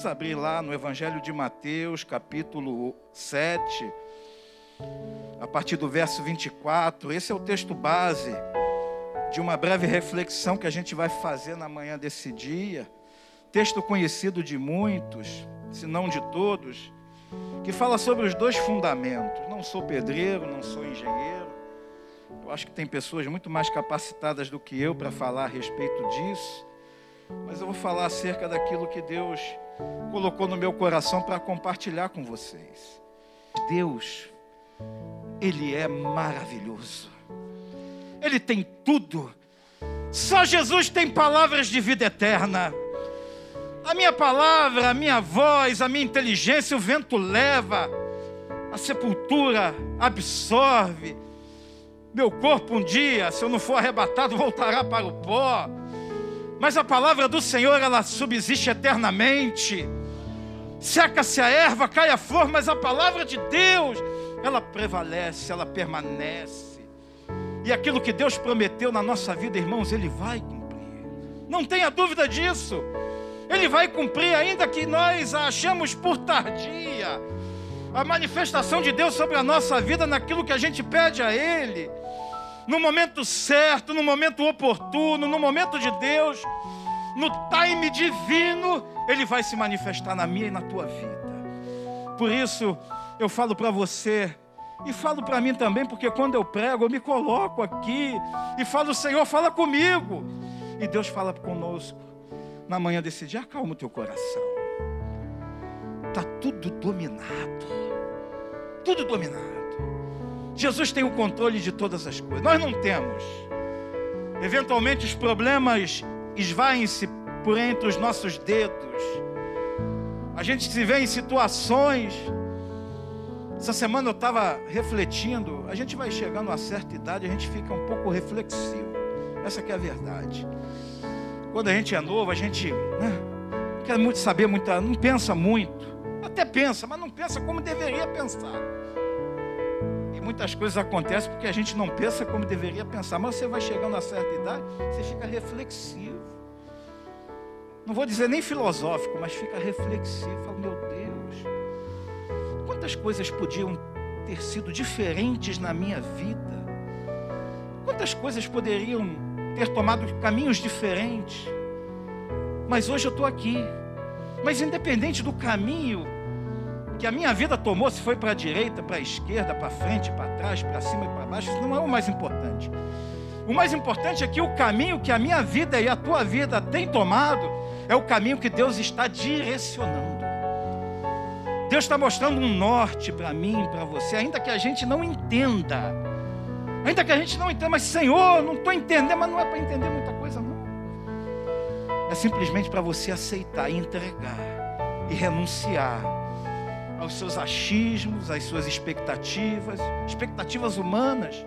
Vamos abrir lá no Evangelho de Mateus, capítulo 7, a partir do verso 24. Esse é o texto base de uma breve reflexão que a gente vai fazer na manhã desse dia. Texto conhecido de muitos, se não de todos, que fala sobre os dois fundamentos. Não sou pedreiro, não sou engenheiro. Eu acho que tem pessoas muito mais capacitadas do que eu para falar a respeito disso. Mas eu vou falar acerca daquilo que Deus colocou no meu coração para compartilhar com vocês. Deus, Ele é maravilhoso. Ele tem tudo. Só Jesus tem palavras de vida eterna. A minha palavra, a minha voz, a minha inteligência, o vento leva, a sepultura absorve. Meu corpo um dia, se eu não for arrebatado, voltará para o pó. Mas a palavra do Senhor, ela subsiste eternamente. Seca-se a erva, cai a flor, mas a palavra de Deus, ela prevalece, ela permanece. E aquilo que Deus prometeu na nossa vida, irmãos, Ele vai cumprir. Não tenha dúvida disso. Ele vai cumprir, ainda que nós a achamos por tardia. A manifestação de Deus sobre a nossa vida naquilo que a gente pede a Ele no momento certo, no momento oportuno, no momento de Deus, no time divino, Ele vai se manifestar na minha e na tua vida. Por isso, eu falo para você, e falo para mim também, porque quando eu prego, eu me coloco aqui e falo, Senhor, fala comigo. E Deus fala conosco. Na manhã desse dia, acalma o teu coração. Está tudo dominado. Tudo dominado. Jesus tem o controle de todas as coisas. Nós não temos. Eventualmente os problemas esvaem-se por entre os nossos dedos. A gente se vê em situações. Essa semana eu estava refletindo. A gente vai chegando a certa idade, a gente fica um pouco reflexivo. Essa é a verdade. Quando a gente é novo, a gente né, quer muito saber, muito, não pensa muito. Até pensa, mas não pensa como deveria pensar muitas coisas acontecem porque a gente não pensa como deveria pensar. Mas você vai chegando a certa idade, você fica reflexivo. Não vou dizer nem filosófico, mas fica reflexivo. Fala, meu Deus, quantas coisas podiam ter sido diferentes na minha vida? Quantas coisas poderiam ter tomado caminhos diferentes? Mas hoje eu estou aqui. Mas independente do caminho que a minha vida tomou, se foi para a direita, para a esquerda, para frente, para trás, para cima e para baixo, isso não é o mais importante. O mais importante é que o caminho que a minha vida e a tua vida têm tomado é o caminho que Deus está direcionando. Deus está mostrando um norte para mim, para você, ainda que a gente não entenda. Ainda que a gente não entenda, mas Senhor, não estou entendendo, mas não é para entender muita coisa, não. É simplesmente para você aceitar e entregar e renunciar aos seus achismos, às suas expectativas, expectativas humanas.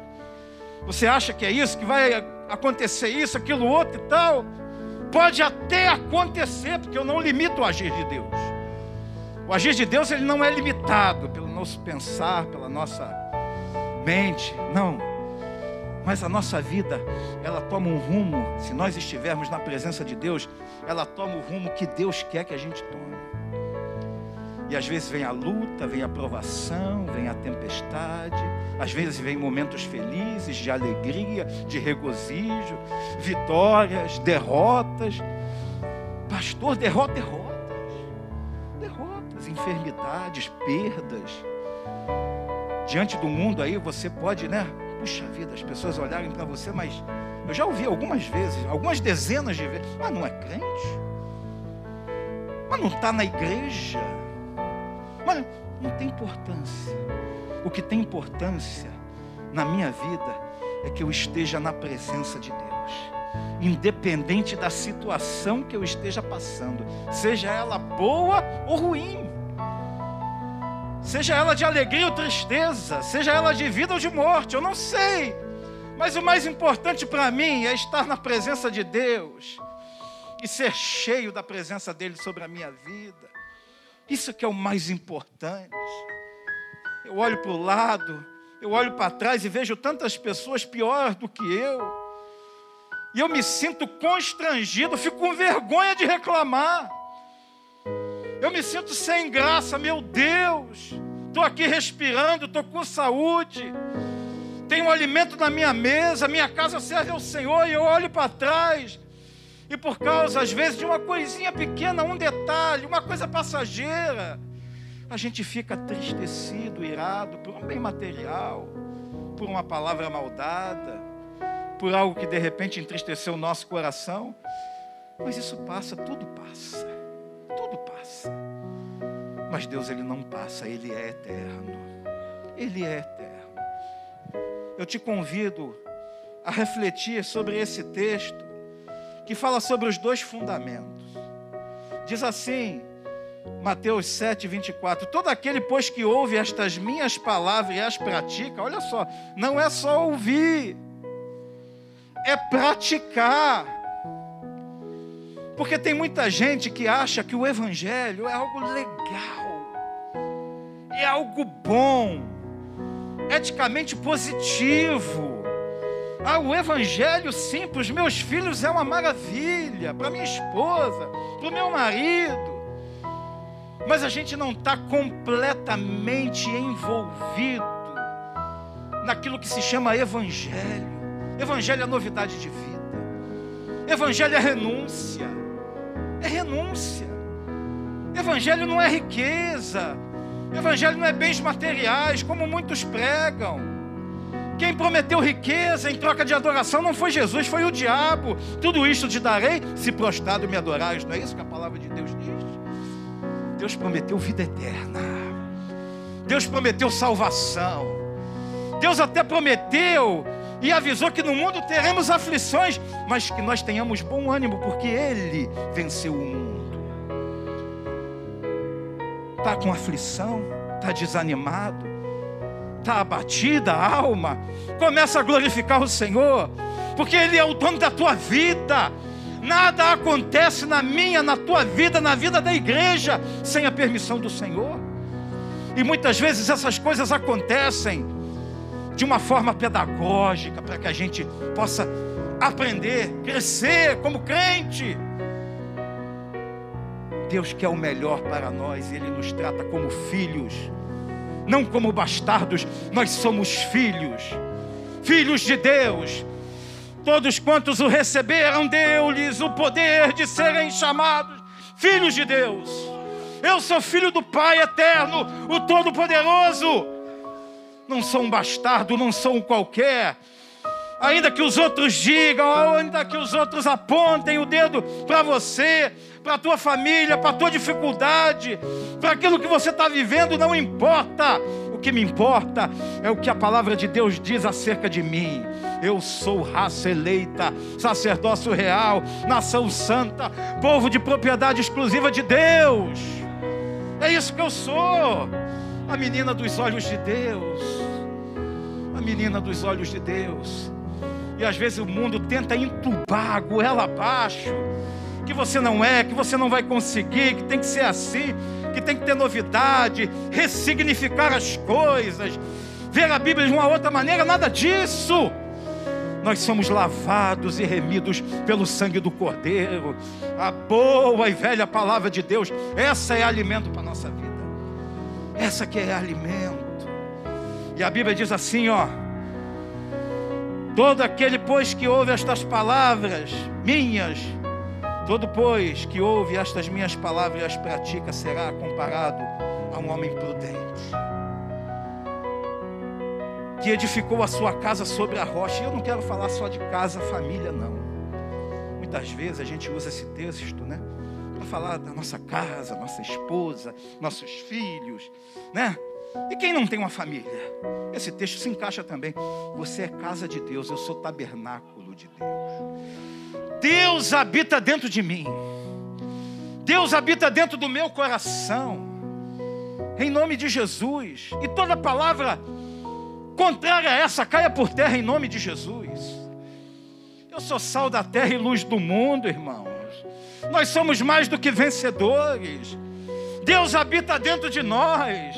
Você acha que é isso, que vai acontecer isso, aquilo outro e tal? Pode até acontecer, porque eu não limito o agir de Deus. O agir de Deus ele não é limitado pelo nosso pensar, pela nossa mente, não. Mas a nossa vida, ela toma um rumo, se nós estivermos na presença de Deus, ela toma o rumo que Deus quer que a gente tome. E às vezes vem a luta, vem a provação, vem a tempestade, às vezes vem momentos felizes, de alegria, de regozijo, vitórias, derrotas. Pastor, derrota, derrotas. Derrotas, enfermidades, perdas. Diante do mundo aí você pode, né? Puxa vida, as pessoas olharem para você, mas eu já ouvi algumas vezes, algumas dezenas de vezes, mas não é crente? Mas não está na igreja? Mas não tem importância. O que tem importância na minha vida é que eu esteja na presença de Deus, independente da situação que eu esteja passando, seja ela boa ou ruim, seja ela de alegria ou tristeza, seja ela de vida ou de morte, eu não sei, mas o mais importante para mim é estar na presença de Deus e ser cheio da presença dEle sobre a minha vida. Isso que é o mais importante. Eu olho para o lado, eu olho para trás e vejo tantas pessoas piores do que eu. E eu me sinto constrangido, fico com vergonha de reclamar. Eu me sinto sem graça, meu Deus. Estou aqui respirando, estou com saúde. Tenho alimento na minha mesa, minha casa serve ao Senhor e eu olho para trás. E por causa, às vezes, de uma coisinha pequena, um detalhe, uma coisa passageira, a gente fica tristecido, irado por um bem material, por uma palavra maldada, por algo que de repente entristeceu o nosso coração. Mas isso passa, tudo passa. Tudo passa. Mas Deus ele não passa, ele é eterno. Ele é eterno. Eu te convido a refletir sobre esse texto que fala sobre os dois fundamentos. Diz assim, Mateus 7, 24: Todo aquele, pois, que ouve estas minhas palavras e as pratica, olha só, não é só ouvir, é praticar. Porque tem muita gente que acha que o Evangelho é algo legal, é algo bom, eticamente positivo. Ah, o Evangelho sim, para os meus filhos é uma maravilha, para minha esposa, para o meu marido. Mas a gente não está completamente envolvido naquilo que se chama Evangelho. Evangelho é novidade de vida. Evangelho é renúncia. É renúncia. Evangelho não é riqueza. Evangelho não é bens materiais, como muitos pregam. Quem prometeu riqueza em troca de adoração não foi Jesus, foi o diabo. Tudo isto te darei se prostrado me adorares. Não é isso que a palavra de Deus diz? Deus prometeu vida eterna. Deus prometeu salvação. Deus até prometeu e avisou que no mundo teremos aflições, mas que nós tenhamos bom ânimo, porque Ele venceu o mundo. Está com aflição? Está desanimado? Está abatida a alma? Começa a glorificar o Senhor, porque Ele é o dono da tua vida. Nada acontece na minha, na tua vida, na vida da igreja, sem a permissão do Senhor. E muitas vezes essas coisas acontecem de uma forma pedagógica, para que a gente possa aprender, crescer como crente. Deus quer o melhor para nós, Ele nos trata como filhos, não como bastardos, nós somos filhos, filhos de Deus, Todos quantos o receberam, deu-lhes o poder de serem chamados filhos de Deus. Eu sou filho do Pai eterno, o Todo-Poderoso. Não sou um bastardo, não sou um qualquer. Ainda que os outros digam, ainda que os outros apontem o dedo para você, para a tua família, para a tua dificuldade, para aquilo que você está vivendo, não importa. O que me importa é o que a palavra de Deus diz acerca de mim. Eu sou raça eleita, sacerdócio real, nação santa, povo de propriedade exclusiva de Deus. É isso que eu sou. A menina dos olhos de Deus. A menina dos olhos de Deus. E às vezes o mundo tenta entubar a goela abaixo. Que você não é, que você não vai conseguir, que tem que ser assim, que tem que ter novidade, ressignificar as coisas, ver a Bíblia de uma outra maneira, nada disso nós somos lavados e remidos pelo sangue do Cordeiro. A boa e velha palavra de Deus, essa é alimento para a nossa vida. Essa que é alimento. E a Bíblia diz assim, ó: Todo aquele pois que ouve estas palavras minhas, todo pois que ouve estas minhas palavras e as pratica será comparado a um homem prudente que edificou a sua casa sobre a rocha. E eu não quero falar só de casa, família, não. Muitas vezes a gente usa esse texto, né? Para falar da nossa casa, nossa esposa, nossos filhos, né? E quem não tem uma família? Esse texto se encaixa também. Você é casa de Deus, eu sou tabernáculo de Deus. Deus habita dentro de mim. Deus habita dentro do meu coração. Em nome de Jesus. E toda palavra contrária a essa caia por terra em nome de Jesus. Eu sou sal da terra e luz do mundo, irmãos. Nós somos mais do que vencedores. Deus habita dentro de nós.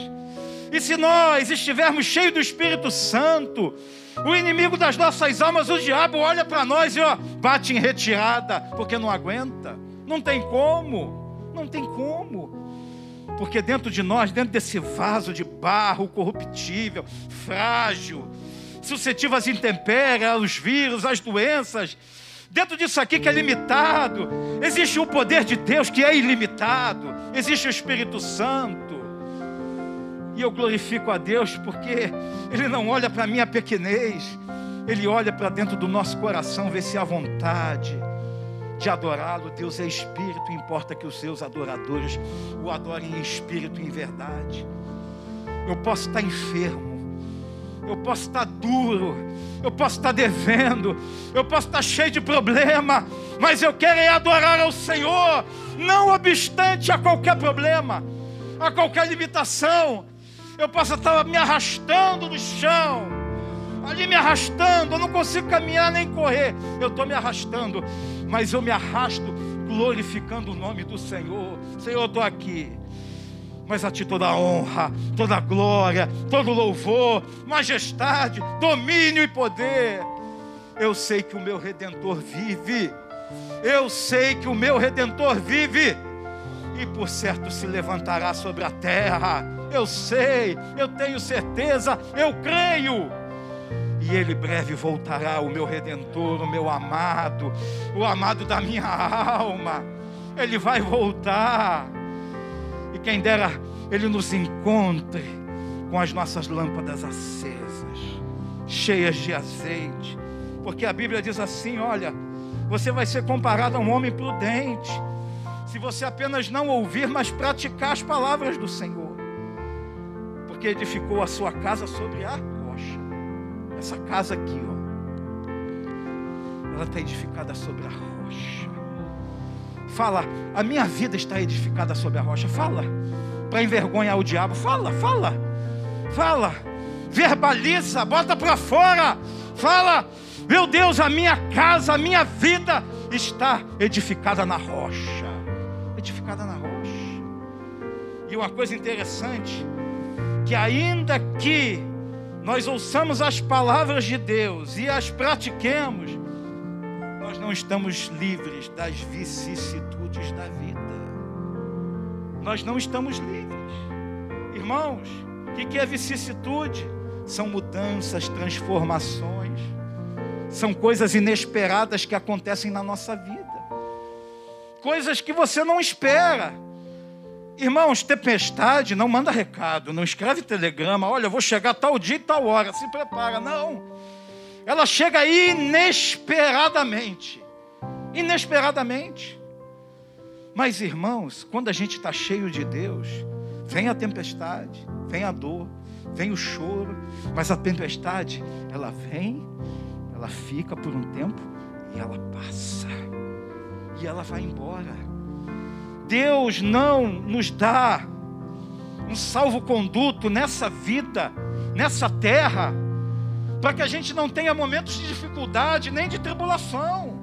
E se nós estivermos cheios do Espírito Santo, o inimigo das nossas almas, o diabo, olha para nós e ó, bate em retirada, porque não aguenta. Não tem como. Não tem como. Porque dentro de nós, dentro desse vaso de barro corruptível, frágil, suscetível às intempéries, aos vírus, às doenças, dentro disso aqui que é limitado, existe o poder de Deus que é ilimitado, existe o Espírito Santo. E eu glorifico a Deus porque Ele não olha para a minha pequenez, Ele olha para dentro do nosso coração, vê se há vontade de adorá-lo. Deus é espírito, importa que os seus adoradores o adorem em espírito e em verdade. Eu posso estar enfermo, eu posso estar duro, eu posso estar devendo, eu posso estar cheio de problema, mas eu quero é adorar ao Senhor, não obstante a qualquer problema, a qualquer limitação eu posso estar me arrastando no chão, ali me arrastando, eu não consigo caminhar nem correr, eu estou me arrastando, mas eu me arrasto glorificando o nome do Senhor. Senhor, eu estou aqui. Mas a ti toda a honra, toda a glória, todo louvor, majestade, domínio e poder. Eu sei que o meu redentor vive. Eu sei que o meu redentor vive. E por certo se levantará sobre a terra eu sei, eu tenho certeza, eu creio. E ele breve voltará, o meu redentor, o meu amado, o amado da minha alma. Ele vai voltar. E quem dera ele nos encontre com as nossas lâmpadas acesas, cheias de azeite. Porque a Bíblia diz assim: olha, você vai ser comparado a um homem prudente, se você apenas não ouvir, mas praticar as palavras do Senhor porque edificou a sua casa sobre a rocha. Essa casa aqui, ó, ela está edificada sobre a rocha. Fala, a minha vida está edificada sobre a rocha. Fala, para envergonhar o diabo. Fala, fala, fala. Verbaliza, bota para fora. Fala, meu Deus, a minha casa, a minha vida está edificada na rocha. Edificada na rocha. E uma coisa interessante que ainda que nós ouçamos as palavras de Deus e as pratiquemos, nós não estamos livres das vicissitudes da vida. Nós não estamos livres. Irmãos, o que é vicissitude? São mudanças, transformações, são coisas inesperadas que acontecem na nossa vida, coisas que você não espera. Irmãos, tempestade não manda recado, não escreve telegrama, olha, eu vou chegar tal dia e tal hora, se prepara. Não. Ela chega inesperadamente. Inesperadamente. Mas, irmãos, quando a gente está cheio de Deus, vem a tempestade, vem a dor, vem o choro, mas a tempestade, ela vem, ela fica por um tempo e ela passa. E ela vai embora. Deus não nos dá um salvo-conduto nessa vida, nessa terra, para que a gente não tenha momentos de dificuldade nem de tribulação.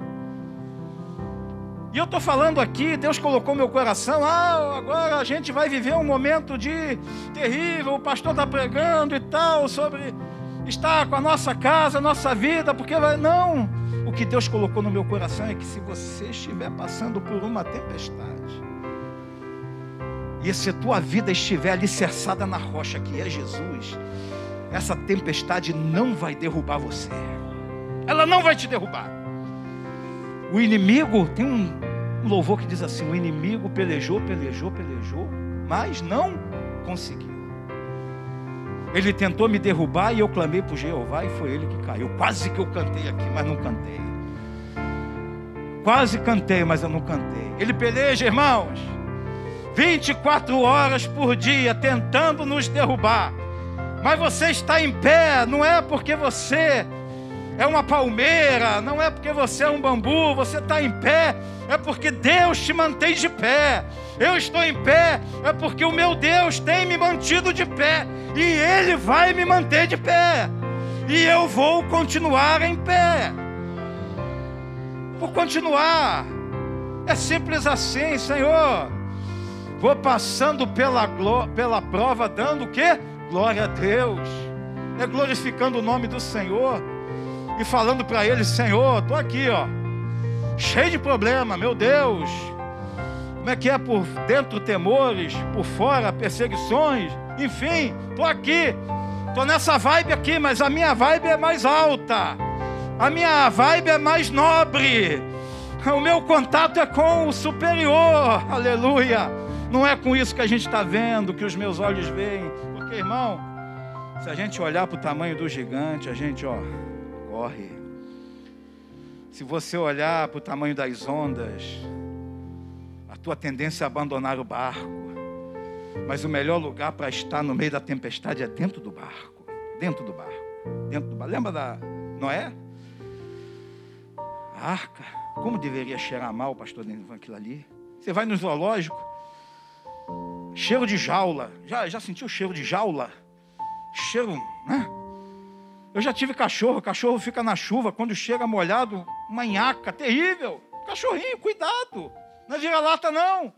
E eu estou falando aqui, Deus colocou meu coração, ah, agora a gente vai viver um momento de terrível, o pastor está pregando e tal, sobre estar com a nossa casa, a nossa vida, porque vai. Não! O que Deus colocou no meu coração é que se você estiver passando por uma tempestade, e se tua vida estiver alicerçada na rocha que é Jesus, essa tempestade não vai derrubar você. Ela não vai te derrubar. O inimigo, tem um louvor que diz assim: o inimigo pelejou, pelejou, pelejou, mas não conseguiu. Ele tentou me derrubar e eu clamei por Jeová e foi ele que caiu. Quase que eu cantei aqui, mas não cantei. Quase cantei, mas eu não cantei. Ele peleja, irmãos. 24 horas por dia tentando nos derrubar. Mas você está em pé, não é porque você é uma palmeira, não é porque você é um bambu, você está em pé, é porque Deus te mantém de pé. Eu estou em pé, é porque o meu Deus tem me mantido de pé, e Ele vai me manter de pé, e eu vou continuar em pé. Por continuar, é simples assim, Senhor. Vou passando pela, pela prova, dando o quê? Glória a Deus. É glorificando o nome do Senhor. E falando para Ele, Senhor, estou aqui, ó. Cheio de problema, meu Deus. Como é que é por dentro temores, por fora perseguições, enfim, tô aqui. Tô nessa vibe aqui, mas a minha vibe é mais alta. A minha vibe é mais nobre. O meu contato é com o superior. Aleluia. Não é com isso que a gente está vendo, que os meus olhos veem. Porque, irmão, se a gente olhar para o tamanho do gigante, a gente, ó, corre. Se você olhar para o tamanho das ondas, a tua tendência é abandonar o barco. Mas o melhor lugar para estar no meio da tempestade é dentro do barco. Dentro do barco. Dentro do barco. Lembra da Noé? A arca. Como deveria cheirar mal, pastor, dentro daquilo ali? Você vai no zoológico, cheiro de jaula. Já, já sentiu cheiro de jaula? Cheiro, né? Eu já tive cachorro, cachorro fica na chuva, quando chega molhado, uma nhaca terrível. Cachorrinho, cuidado. Não é vira-lata, não.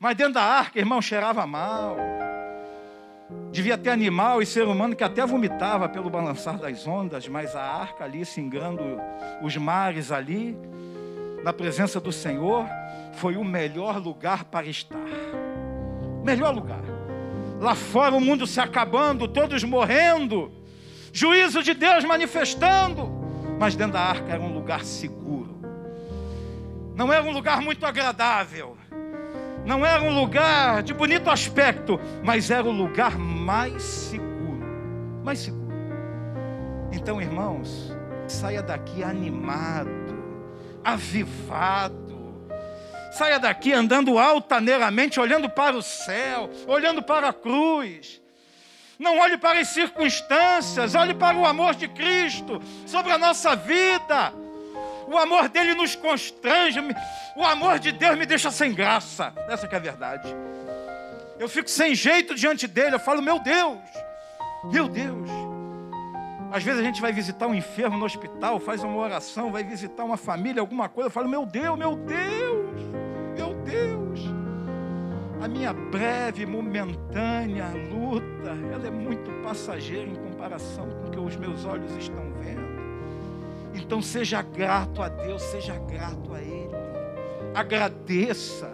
Mas dentro da arca, irmão, cheirava mal. Devia ter animal e ser humano que até vomitava pelo balançar das ondas, mas a arca ali, singrando os mares ali, na presença do Senhor, foi o melhor lugar para estar. Melhor lugar. Lá fora o mundo se acabando, todos morrendo juízo de Deus manifestando, mas dentro da arca era um lugar seguro. Não era um lugar muito agradável, não era um lugar de bonito aspecto, mas era o lugar mais seguro. Mais seguro. Então, irmãos, saia daqui animado, avivado. Saia daqui andando altaneiramente, olhando para o céu, olhando para a cruz não olhe para as circunstâncias, olhe para o amor de Cristo sobre a nossa vida. O amor dele nos constrange, o amor de Deus me deixa sem graça. Essa é a verdade. Eu fico sem jeito diante dele, eu falo, meu Deus, meu Deus. Às vezes a gente vai visitar um enfermo no hospital, faz uma oração, vai visitar uma família, alguma coisa, eu falo, meu Deus, meu Deus, meu Deus a minha breve, momentânea luta, ela é muito passageira em comparação com o que os meus olhos estão vendo. Então seja grato a Deus, seja grato a Ele. Agradeça.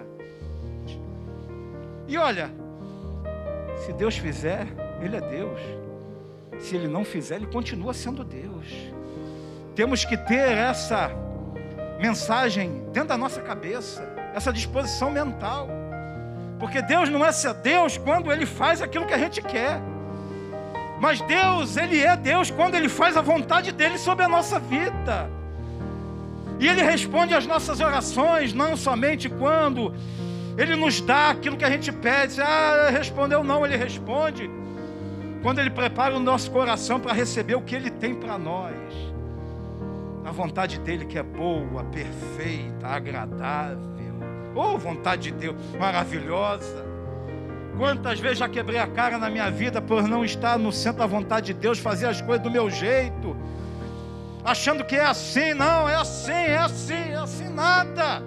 E olha, se Deus fizer, Ele é Deus. Se Ele não fizer, Ele continua sendo Deus. Temos que ter essa mensagem dentro da nossa cabeça, essa disposição mental. Porque Deus não é ser Deus quando Ele faz aquilo que a gente quer. Mas Deus, Ele é Deus quando Ele faz a vontade dEle sobre a nossa vida. E Ele responde às nossas orações, não somente quando Ele nos dá aquilo que a gente pede. Ah, respondeu não, Ele responde. Quando Ele prepara o nosso coração para receber o que Ele tem para nós. A vontade dEle que é boa, perfeita, agradável. Oh, vontade de Deus, maravilhosa. Quantas vezes já quebrei a cara na minha vida por não estar no centro da vontade de Deus, fazer as coisas do meu jeito, achando que é assim, não, é assim, é assim, é assim nada.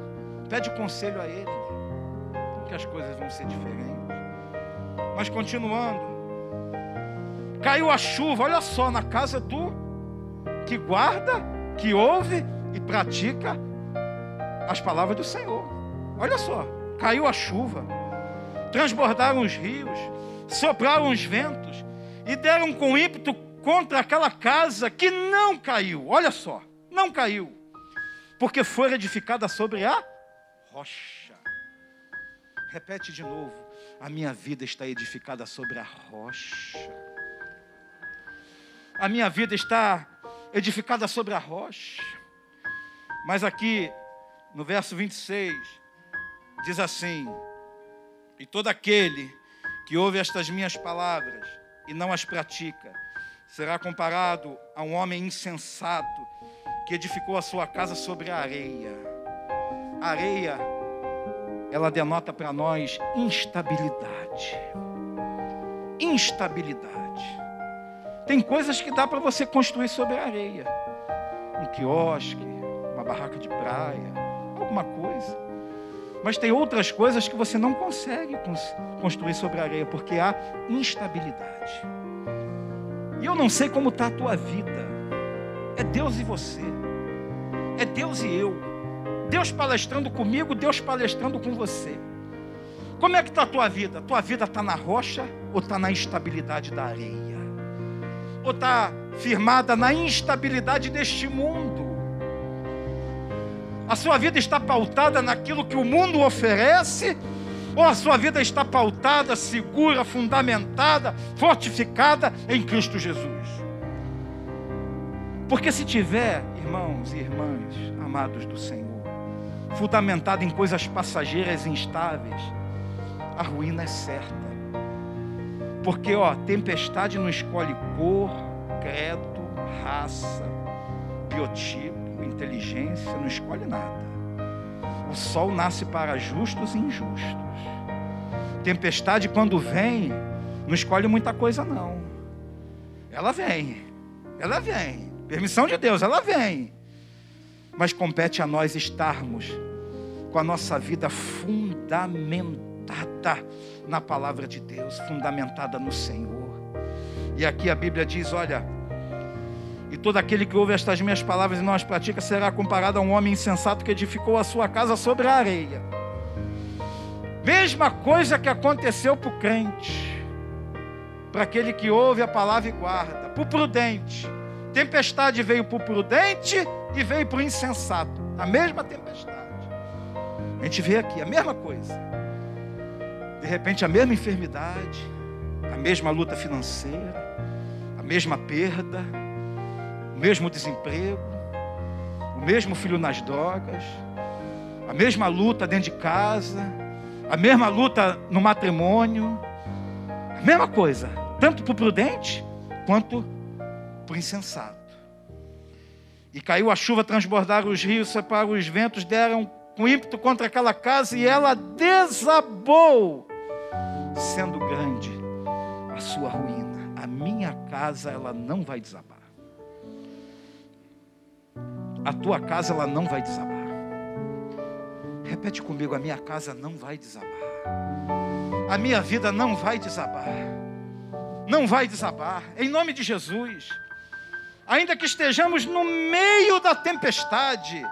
Pede conselho a Ele, que as coisas vão ser diferentes. Mas continuando, caiu a chuva, olha só, na casa do que guarda, que ouve e pratica as palavras do Senhor. Olha só, caiu a chuva, transbordaram os rios, sopraram os ventos e deram com ímpeto contra aquela casa que não caiu. Olha só, não caiu, porque foi edificada sobre a rocha. Repete de novo: a minha vida está edificada sobre a rocha. A minha vida está edificada sobre a rocha. Mas aqui, no verso 26, diz assim: E todo aquele que ouve estas minhas palavras e não as pratica, será comparado a um homem insensato que edificou a sua casa sobre a areia. A areia, ela denota para nós instabilidade. Instabilidade. Tem coisas que dá para você construir sobre a areia. Um quiosque, uma barraca de praia, alguma coisa. Mas tem outras coisas que você não consegue construir sobre a areia, porque há instabilidade. E eu não sei como está a tua vida. É Deus e você. É Deus e eu. Deus palestrando comigo, Deus palestrando com você. Como é que está a tua vida? Tua vida está na rocha ou está na instabilidade da areia? Ou está firmada na instabilidade deste mundo? A sua vida está pautada naquilo que o mundo oferece? Ou a sua vida está pautada, segura, fundamentada, fortificada em Cristo Jesus? Porque se tiver, irmãos e irmãs, amados do Senhor, fundamentada em coisas passageiras e instáveis, a ruína é certa. Porque, ó, tempestade não escolhe cor, credo, raça, biotipo, inteligência, não escolhe nada. O sol nasce para justos e injustos. Tempestade, quando vem, não escolhe muita coisa, não. Ela vem, ela vem. Permissão de Deus, ela vem. Mas compete a nós estarmos com a nossa vida fundamentada na palavra de Deus, fundamentada no Senhor. E aqui a Bíblia diz: olha, e todo aquele que ouve estas minhas palavras e não as pratica será comparado a um homem insensato que edificou a sua casa sobre a areia. Mesma coisa que aconteceu para o crente, para aquele que ouve a palavra e guarda, para o prudente. Tempestade veio para o prudente e veio para o insensato. A mesma tempestade. A gente vê aqui a mesma coisa. De repente, a mesma enfermidade, a mesma luta financeira, a mesma perda, o mesmo desemprego, o mesmo filho nas drogas, a mesma luta dentro de casa, a mesma luta no matrimônio, a mesma coisa, tanto para o prudente quanto para o insensato. E caiu a chuva, transbordaram os rios, separaram os ventos, deram com ímpeto contra aquela casa e ela desabou, sendo grande a sua ruína. A minha casa ela não vai desabar. A tua casa ela não vai desabar. Repete comigo: a minha casa não vai desabar. A minha vida não vai desabar. Não vai desabar. Em nome de Jesus. Ainda que estejamos no meio da tempestade,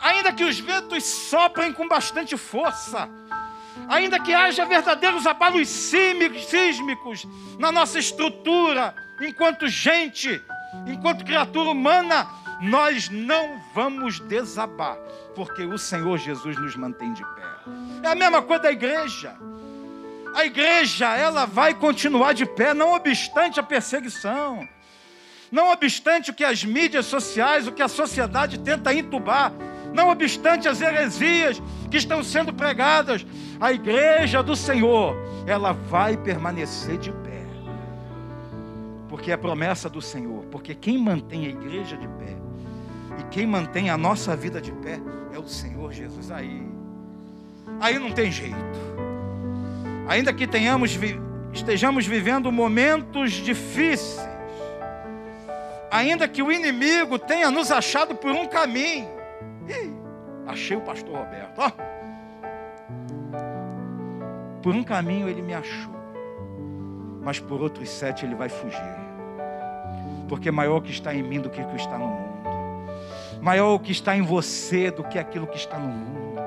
ainda que os ventos soprem com bastante força, ainda que haja verdadeiros abalos sísmicos na nossa estrutura, enquanto gente, enquanto criatura humana, nós não vamos desabar, porque o Senhor Jesus nos mantém de pé. É a mesma coisa da igreja. A igreja, ela vai continuar de pé, não obstante a perseguição, não obstante o que as mídias sociais, o que a sociedade tenta entubar, não obstante as heresias que estão sendo pregadas, a igreja do Senhor, ela vai permanecer de pé. Porque é promessa do Senhor, porque quem mantém a igreja de pé e quem mantém a nossa vida de pé é o Senhor Jesus. Aí, aí não tem jeito. Ainda que tenhamos, estejamos vivendo momentos difíceis, ainda que o inimigo tenha nos achado por um caminho, Ih, achei o pastor Roberto, ó. Por um caminho ele me achou, mas por outros sete ele vai fugir, porque maior que está em mim do que o que está no mundo. Maior o que está em você do que aquilo que está no mundo.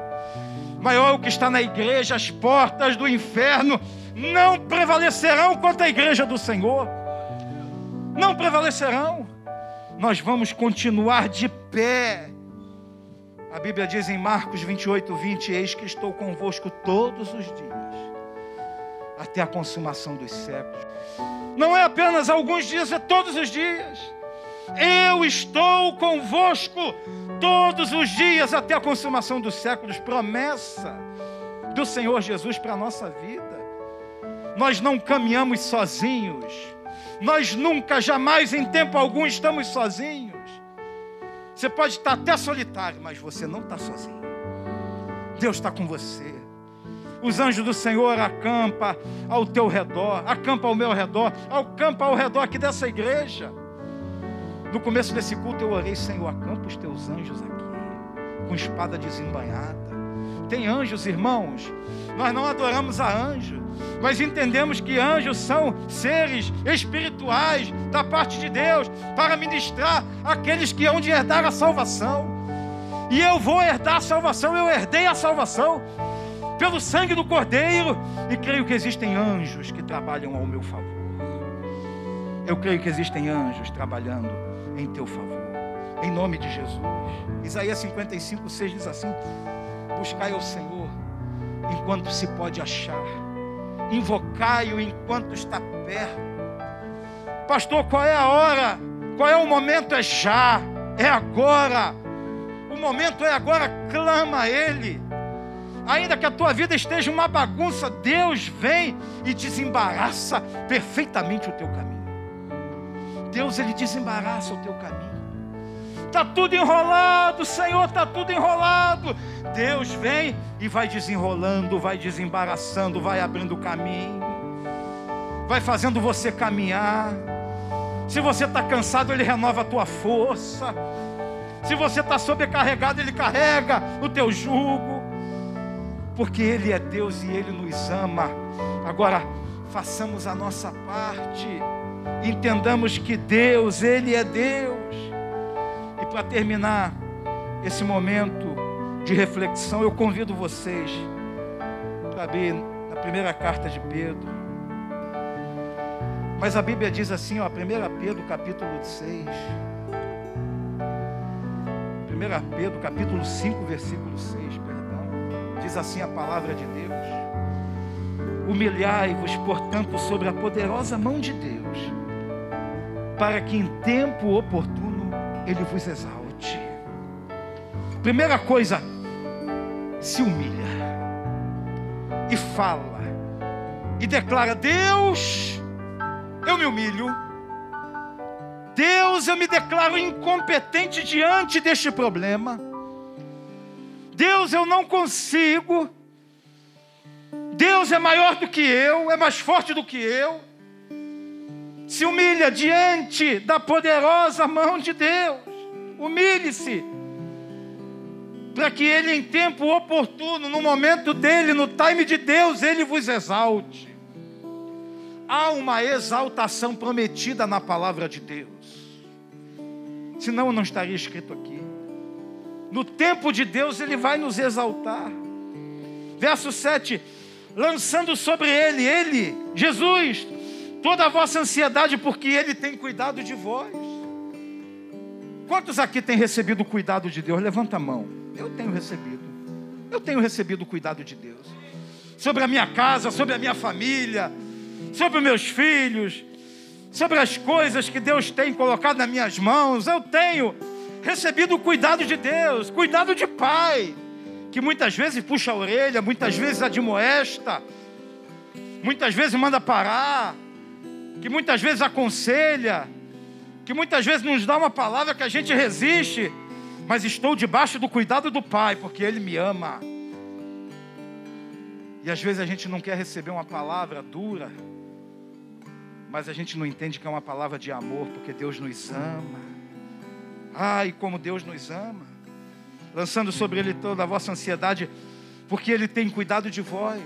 Maior o que está na igreja, as portas do inferno não prevalecerão contra a igreja do Senhor. Não prevalecerão. Nós vamos continuar de pé. A Bíblia diz em Marcos 28, 20: Eis que estou convosco todos os dias, até a consumação dos séculos. Não é apenas alguns dias, é todos os dias. Eu estou convosco todos os dias até a consumação dos séculos. Promessa do Senhor Jesus para a nossa vida. Nós não caminhamos sozinhos. Nós nunca, jamais, em tempo algum, estamos sozinhos. Você pode estar até solitário, mas você não está sozinho. Deus está com você. Os anjos do Senhor acampa ao teu redor, acampa ao meu redor, acampa ao redor aqui dessa igreja. No começo desse culto eu orei, Senhor, acampa os teus anjos aqui, com espada desembanhada. Tem anjos, irmãos. Nós não adoramos a anjo, mas entendemos que anjos são seres espirituais da parte de Deus para ministrar aqueles que hão de herdar a salvação. E eu vou herdar a salvação, eu herdei a salvação pelo sangue do Cordeiro. E creio que existem anjos que trabalham ao meu favor. Eu creio que existem anjos trabalhando em teu favor. Em nome de Jesus. Isaías 55, 6 diz assim: Buscai ao Senhor enquanto se pode achar, invocai-o enquanto está perto. Pastor, qual é a hora? Qual é o momento? É já, é agora. O momento é agora, clama a Ele. Ainda que a tua vida esteja uma bagunça, Deus vem e desembaraça perfeitamente o teu caminho. Deus ele desembaraça o teu caminho. Está tudo enrolado, Senhor, está tudo enrolado. Deus vem e vai desenrolando, vai desembaraçando, vai abrindo o caminho, vai fazendo você caminhar. Se você está cansado, Ele renova a tua força. Se você está sobrecarregado, Ele carrega o teu jugo. Porque Ele é Deus e Ele nos ama. Agora, façamos a nossa parte. Entendamos que Deus, Ele é Deus. E para terminar esse momento de reflexão, eu convido vocês para abrir na primeira carta de Pedro. Mas a Bíblia diz assim, ó, 1 Pedro capítulo 6. 1 Pedro capítulo 5, versículo 6, perdão. Diz assim a palavra de Deus. Humilhai-vos, portanto, sobre a poderosa mão de Deus, para que em tempo oportuno ele vos exalte. Primeira coisa, se humilha e fala e declara: Deus, eu me humilho. Deus, eu me declaro incompetente diante deste problema. Deus, eu não consigo. Deus é maior do que eu, é mais forte do que eu. Se humilha diante da poderosa mão de Deus. Humilhe-se. Para que Ele, em tempo oportuno, no momento dele, no time de Deus, Ele vos exalte há uma exaltação prometida na palavra de Deus. Senão não estaria escrito aqui. No tempo de Deus ele vai nos exaltar. Verso 7: lançando sobre ele, ele, Jesus, toda a vossa ansiedade, porque ele tem cuidado de vós. Quantos aqui têm recebido o cuidado de Deus? Levanta a mão. Eu tenho recebido. Eu tenho recebido o cuidado de Deus. Sobre a minha casa, sobre a minha família, sobre meus filhos, sobre as coisas que Deus tem colocado nas minhas mãos. Eu tenho recebido o cuidado de Deus, cuidado de pai, que muitas vezes puxa a orelha, muitas vezes admoesta, muitas vezes manda parar, que muitas vezes aconselha, que muitas vezes nos dá uma palavra que a gente resiste, mas estou debaixo do cuidado do pai, porque ele me ama. E às vezes a gente não quer receber uma palavra dura, mas a gente não entende que é uma palavra de amor, porque Deus nos ama. Ai, como Deus nos ama. Lançando sobre Ele toda a vossa ansiedade, porque Ele tem cuidado de vós.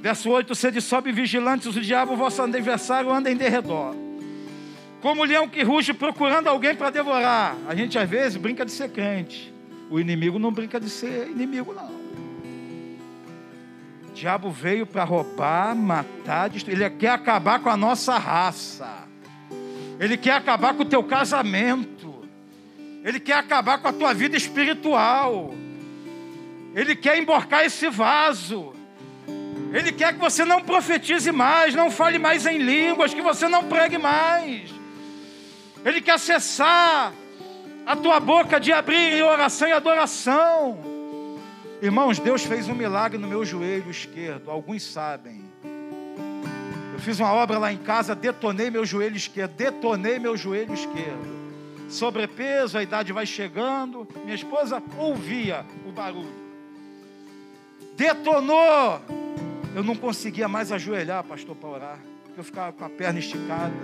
Verso 8: Sede sobe vigilantes, o diabo, vosso adversário, anda em derredor. Como o leão que ruge procurando alguém para devorar. A gente às vezes brinca de ser crente. O inimigo não brinca de ser inimigo, não. O diabo veio para roubar, matar, destruir. Ele quer acabar com a nossa raça. Ele quer acabar com o teu casamento. Ele quer acabar com a tua vida espiritual. Ele quer emborcar esse vaso. Ele quer que você não profetize mais, não fale mais em línguas, que você não pregue mais. Ele quer cessar a tua boca de abrir em oração e adoração. Irmãos, Deus fez um milagre no meu joelho esquerdo, alguns sabem. Eu fiz uma obra lá em casa, detonei meu joelho esquerdo, detonei meu joelho esquerdo. Sobrepeso, a idade vai chegando. Minha esposa ouvia o barulho. Detonou. Eu não conseguia mais ajoelhar, pastor, para orar, eu ficava com a perna esticada.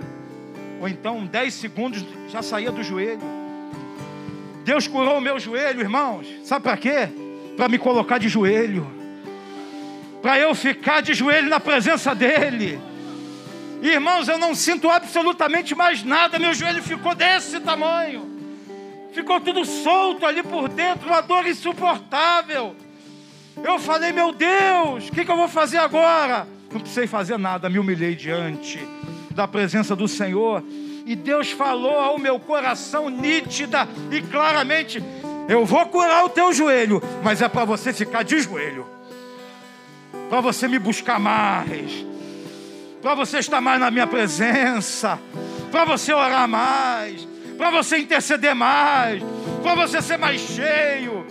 Ou então, 10 segundos já saía do joelho. Deus curou o meu joelho, irmãos. Sabe para quê? para me colocar de joelho, para eu ficar de joelho na presença dEle. Irmãos, eu não sinto absolutamente mais nada, meu joelho ficou desse tamanho, ficou tudo solto ali por dentro, uma dor insuportável. Eu falei, meu Deus, o que, que eu vou fazer agora? Não precisei fazer nada, me humilhei diante da presença do Senhor. E Deus falou ao meu coração nítida e claramente: Eu vou curar o teu joelho, mas é para você ficar de joelho, para você me buscar mais, para você estar mais na minha presença, para você orar mais, para você interceder mais, para você ser mais cheio.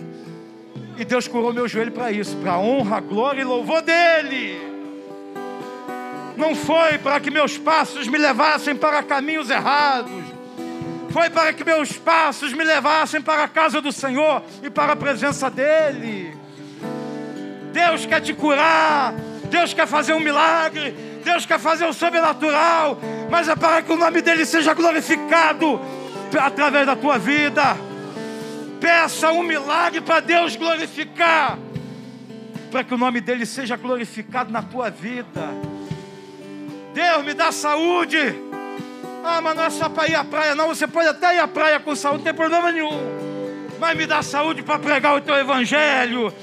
E Deus curou meu joelho para isso, para honra, glória e louvor dEle. Não foi para que meus passos me levassem para caminhos errados. Foi para que meus passos me levassem para a casa do Senhor e para a presença dEle. Deus quer te curar. Deus quer fazer um milagre. Deus quer fazer o sobrenatural. Mas é para que o nome dEle seja glorificado através da tua vida. Peça um milagre para Deus glorificar, para que o nome dele seja glorificado na tua vida. Deus me dá saúde. Ah, mas não é só para ir à praia, não. Você pode até ir à praia com saúde, não tem problema nenhum. Mas me dá saúde para pregar o teu evangelho.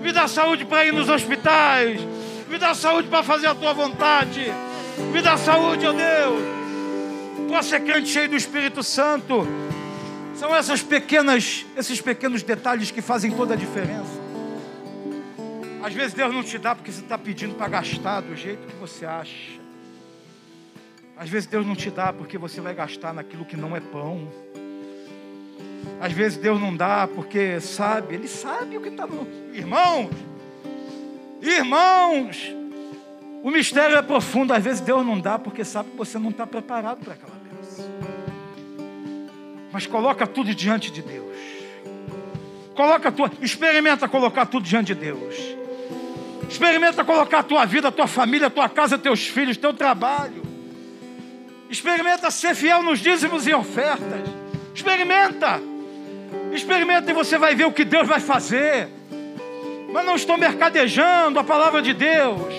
Me dá saúde para ir nos hospitais. Me dá saúde para fazer a tua vontade. Me dá saúde, ó Deus. Para ser crente cheio do Espírito Santo. São essas pequenas, esses pequenos detalhes que fazem toda a diferença. Às vezes Deus não te dá porque você está pedindo para gastar do jeito que você acha. Às vezes Deus não te dá porque você vai gastar naquilo que não é pão. Às vezes Deus não dá porque sabe, Ele sabe o que está no. Irmãos, irmãos, o mistério é profundo. Às vezes Deus não dá porque sabe que você não está preparado para aquela bênção. Mas coloca tudo diante de Deus. Coloca tua, experimenta colocar tudo diante de Deus. Experimenta colocar a tua vida, a tua família, a tua casa, teus filhos, teu trabalho. Experimenta ser fiel nos dízimos e ofertas. Experimenta. Experimenta e você vai ver o que Deus vai fazer. Mas não estou mercadejando a palavra de Deus.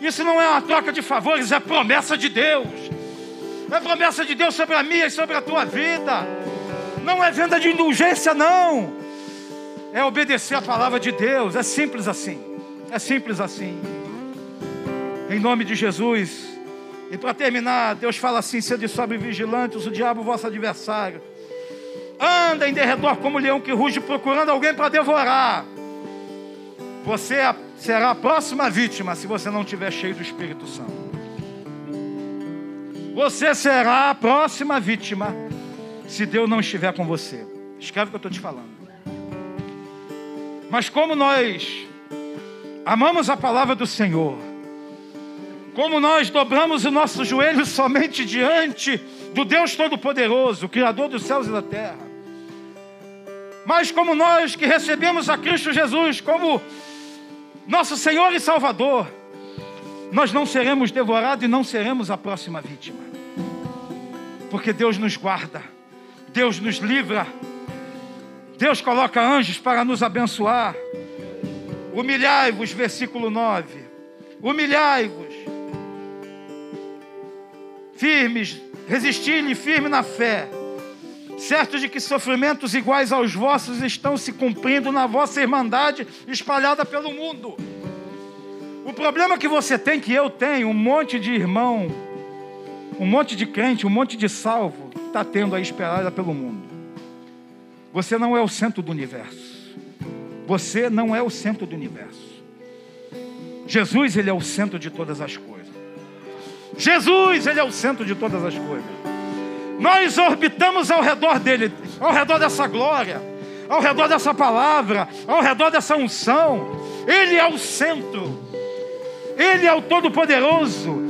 Isso não é uma troca de favores, é promessa de Deus. É promessa de Deus sobre a minha e sobre a tua vida. Não é venda de indulgência, não. É obedecer a palavra de Deus. É simples assim. É simples assim. Em nome de Jesus. E para terminar, Deus fala assim: sede sobre vigilantes, o diabo, vosso adversário. Anda em derredor como leão que ruge, procurando alguém para devorar. Você será a próxima vítima se você não estiver cheio do Espírito Santo. Você será a próxima vítima se Deus não estiver com você. Escreve o que eu estou te falando. Mas como nós amamos a palavra do Senhor, como nós dobramos o nosso joelho somente diante do Deus Todo-Poderoso, Criador dos céus e da terra, mas como nós que recebemos a Cristo Jesus como nosso Senhor e Salvador, nós não seremos devorados e não seremos a próxima vítima. Porque Deus nos guarda, Deus nos livra, Deus coloca anjos para nos abençoar. Humilhai-vos, versículo 9. Humilhai-vos, firmes, resisti-lhe firme na fé, certos de que sofrimentos iguais aos vossos estão se cumprindo na vossa irmandade espalhada pelo mundo. O problema que você tem, que eu tenho, um monte de irmão, um monte de crente, um monte de salvo, está tendo aí esperada pelo mundo. Você não é o centro do universo. Você não é o centro do universo. Jesus, Ele é o centro de todas as coisas. Jesus, Ele é o centro de todas as coisas. Nós orbitamos ao redor dele, ao redor dessa glória, ao redor dessa palavra, ao redor dessa unção. Ele é o centro. Ele é o Todo-Poderoso.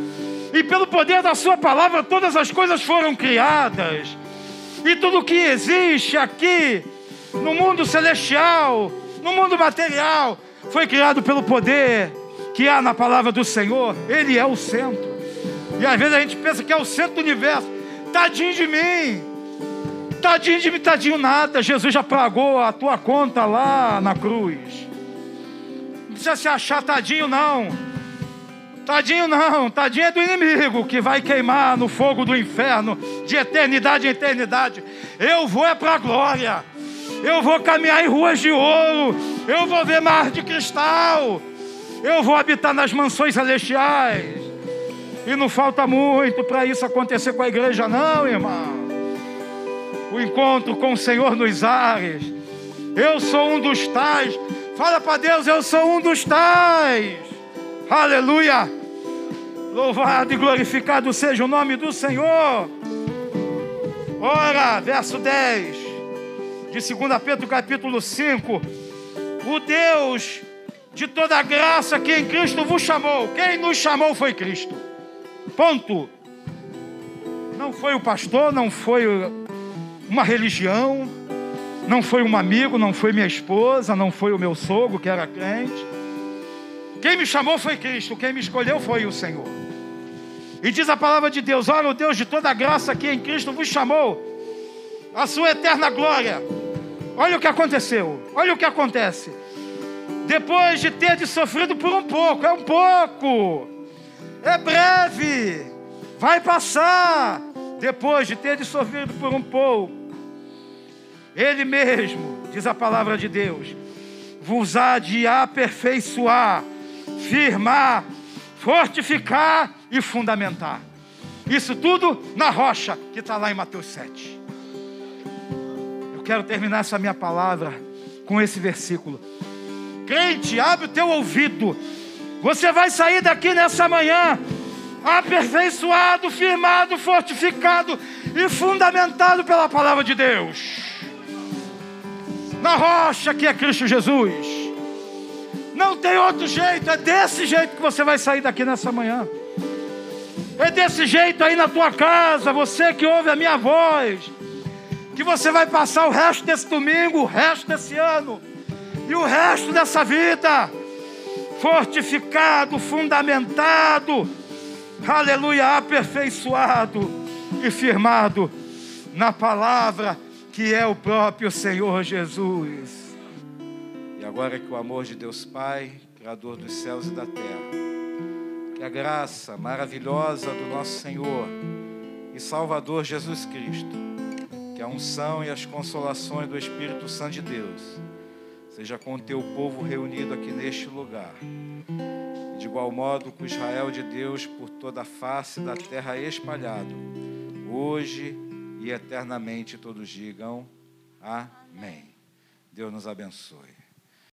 E pelo poder da Sua palavra, todas as coisas foram criadas. E tudo que existe aqui, no mundo celestial, no mundo material, foi criado pelo poder que há na palavra do Senhor. Ele é o centro. E às vezes a gente pensa que é o centro do universo. Tadinho de mim. Tadinho de mim, tadinho nada. Jesus já pagou a tua conta lá na cruz. Não precisa se achar tadinho, não. Tadinho não, tadinho é do inimigo que vai queimar no fogo do inferno de eternidade em eternidade. Eu vou é para a glória. Eu vou caminhar em ruas de ouro. Eu vou ver mar de cristal. Eu vou habitar nas mansões celestiais. E não falta muito para isso acontecer com a igreja, não, irmão. O encontro com o Senhor nos ares. Eu sou um dos tais. Fala para Deus, eu sou um dos tais. Aleluia. Louvado e glorificado seja o nome do Senhor. Ora, verso 10 de 2 Pedro capítulo 5. O Deus de toda graça que em Cristo vos chamou. Quem nos chamou foi Cristo. Ponto. Não foi o pastor, não foi uma religião, não foi um amigo, não foi minha esposa, não foi o meu sogro que era crente. Quem me chamou foi Cristo, quem me escolheu foi o Senhor. E diz a palavra de Deus: Olha, o Deus de toda graça que em Cristo vos chamou, a sua eterna glória. Olha o que aconteceu, olha o que acontece. Depois de ter de sofrido por um pouco, é um pouco, é breve, vai passar. Depois de ter de sofrido por um pouco, Ele mesmo, diz a palavra de Deus, vos há de aperfeiçoar, firmar, fortificar e fundamentar. Isso tudo na rocha que está lá em Mateus 7. Eu quero terminar essa minha palavra com esse versículo. Crente, abre o teu ouvido. Você vai sair daqui nessa manhã aperfeiçoado, firmado, fortificado e fundamentado pela palavra de Deus. Na rocha que é Cristo Jesus. Não tem outro jeito, é desse jeito que você vai sair daqui nessa manhã. É desse jeito aí na tua casa, você que ouve a minha voz, que você vai passar o resto desse domingo, o resto desse ano e o resto dessa vida fortificado, fundamentado, aleluia, aperfeiçoado e firmado na palavra que é o próprio Senhor Jesus. E agora que o amor de Deus Pai, Criador dos céus e da terra, que a graça maravilhosa do nosso Senhor e Salvador Jesus Cristo, que a unção e as consolações do Espírito Santo de Deus seja com o teu povo reunido aqui neste lugar. De igual modo com Israel de Deus por toda a face da terra espalhado, hoje e eternamente todos digam amém. Deus nos abençoe.